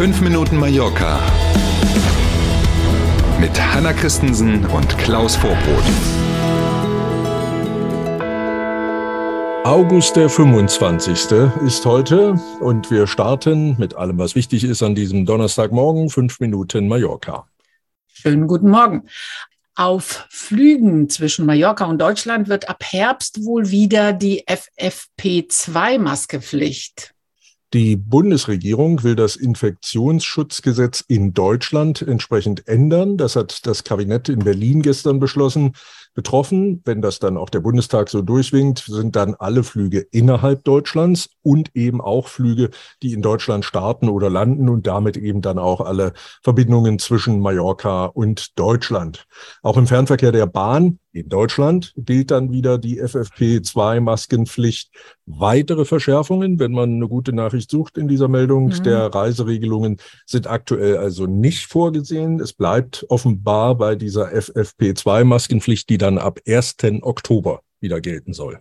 5 Minuten Mallorca mit Hanna Christensen und Klaus Vorbrot. August der 25. ist heute und wir starten mit allem, was wichtig ist an diesem Donnerstagmorgen, 5 Minuten Mallorca. Schönen guten Morgen. Auf Flügen zwischen Mallorca und Deutschland wird ab Herbst wohl wieder die FFP2-Maskepflicht. Die Bundesregierung will das Infektionsschutzgesetz in Deutschland entsprechend ändern. Das hat das Kabinett in Berlin gestern beschlossen. Betroffen, wenn das dann auch der Bundestag so durchwinkt, sind dann alle Flüge innerhalb Deutschlands und eben auch Flüge, die in Deutschland starten oder landen und damit eben dann auch alle Verbindungen zwischen Mallorca und Deutschland. Auch im Fernverkehr der Bahn in Deutschland gilt dann wieder die FFP2-Maskenpflicht. Weitere Verschärfungen, wenn man eine gute Nachricht sucht in dieser Meldung mhm. der Reiseregelungen, sind aktuell also nicht vorgesehen. Es bleibt offenbar bei dieser FFP2-Maskenpflicht, die dann ab 1. Oktober wieder gelten soll.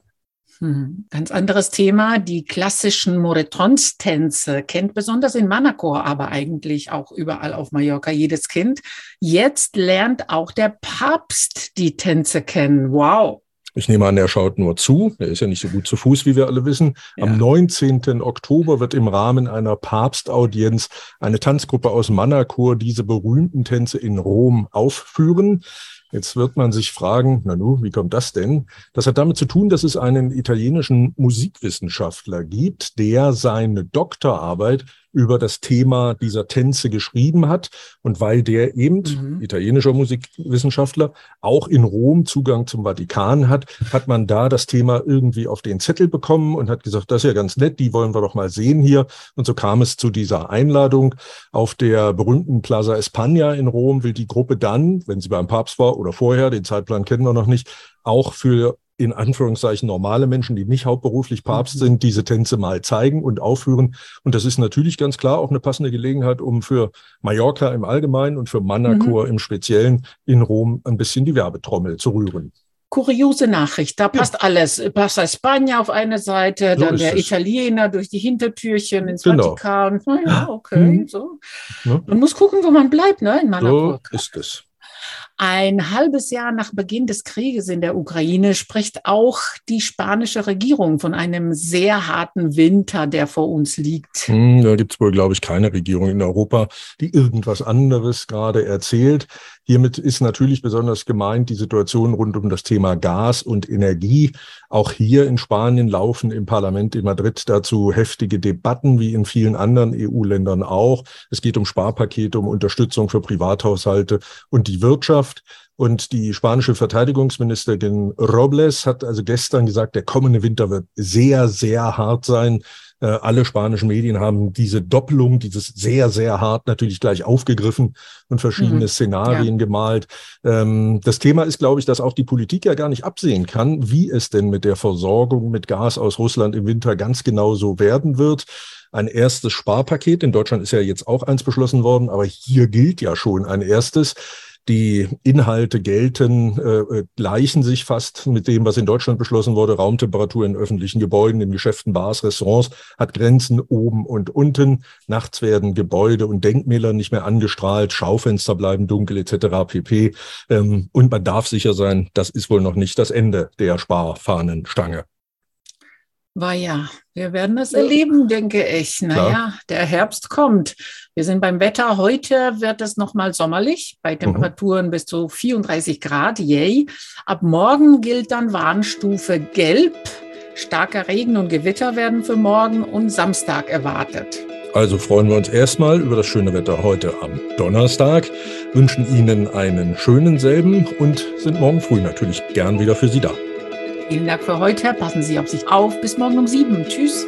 Hm. Ganz anderes Thema. Die klassischen Moretons-Tänze kennt besonders in Manacor, aber eigentlich auch überall auf Mallorca jedes Kind. Jetzt lernt auch der Papst die Tänze kennen. Wow. Ich nehme an, er schaut nur zu. Er ist ja nicht so gut zu Fuß, wie wir alle wissen. Ja. Am 19. Oktober wird im Rahmen einer Papstaudienz eine Tanzgruppe aus Manacor diese berühmten Tänze in Rom aufführen. Jetzt wird man sich fragen, na nu, wie kommt das denn? Das hat damit zu tun, dass es einen italienischen Musikwissenschaftler gibt, der seine Doktorarbeit über das Thema dieser Tänze geschrieben hat. Und weil der eben, mhm. italienischer Musikwissenschaftler, auch in Rom Zugang zum Vatikan hat, hat man da das Thema irgendwie auf den Zettel bekommen und hat gesagt, das ist ja ganz nett, die wollen wir doch mal sehen hier. Und so kam es zu dieser Einladung. Auf der berühmten Plaza España in Rom will die Gruppe dann, wenn sie beim Papst war oder vorher, den Zeitplan kennen wir noch nicht, auch für in Anführungszeichen normale Menschen, die nicht hauptberuflich Papst mhm. sind, diese Tänze mal zeigen und aufführen. Und das ist natürlich ganz klar auch eine passende Gelegenheit, um für Mallorca im Allgemeinen und für Manacor mhm. im Speziellen in Rom ein bisschen die Werbetrommel zu rühren kuriose Nachricht. Da passt ja. alles. Passa España auf eine Seite, so dann der es. Italiener durch die Hintertürchen ins genau. Vatikan. ja, okay, mhm. so. Man muss gucken, wo man bleibt, ne, in Manacor. So ist es. Ein halbes Jahr nach Beginn des Krieges in der Ukraine spricht auch die spanische Regierung von einem sehr harten Winter, der vor uns liegt. Hm, da gibt es wohl, glaube ich, keine Regierung in Europa, die irgendwas anderes gerade erzählt. Hiermit ist natürlich besonders gemeint die Situation rund um das Thema Gas und Energie. Auch hier in Spanien laufen im Parlament in Madrid dazu heftige Debatten, wie in vielen anderen EU-Ländern auch. Es geht um Sparpakete, um Unterstützung für Privathaushalte und die Wirtschaft. Und die spanische Verteidigungsministerin Robles hat also gestern gesagt, der kommende Winter wird sehr, sehr hart sein. Äh, alle spanischen Medien haben diese Doppelung, dieses sehr, sehr hart natürlich gleich aufgegriffen und verschiedene mhm. Szenarien ja. gemalt. Ähm, das Thema ist, glaube ich, dass auch die Politik ja gar nicht absehen kann, wie es denn mit der Versorgung mit Gas aus Russland im Winter ganz genau so werden wird ein erstes Sparpaket. In Deutschland ist ja jetzt auch eins beschlossen worden, aber hier gilt ja schon ein erstes. Die Inhalte gelten, äh, gleichen sich fast mit dem, was in Deutschland beschlossen wurde. Raumtemperatur in öffentlichen Gebäuden, in Geschäften, Bars, Restaurants hat Grenzen oben und unten. Nachts werden Gebäude und Denkmäler nicht mehr angestrahlt, Schaufenster bleiben dunkel etc. pp. Ähm, und man darf sicher sein, das ist wohl noch nicht das Ende der Sparfahnenstange. War ja, wir werden es erleben, denke ich. Naja, der Herbst kommt. Wir sind beim Wetter. Heute wird es nochmal sommerlich, bei mhm. Temperaturen mhm. bis zu 34 Grad. Yay. Ab morgen gilt dann Warnstufe Gelb. Starker Regen und Gewitter werden für morgen und Samstag erwartet. Also freuen wir uns erstmal über das schöne Wetter heute am Donnerstag, wünschen Ihnen einen schönen selben und sind morgen früh natürlich gern wieder für Sie da. Vielen Dank für heute. Passen Sie auf sich auf. Bis morgen um sieben. Tschüss.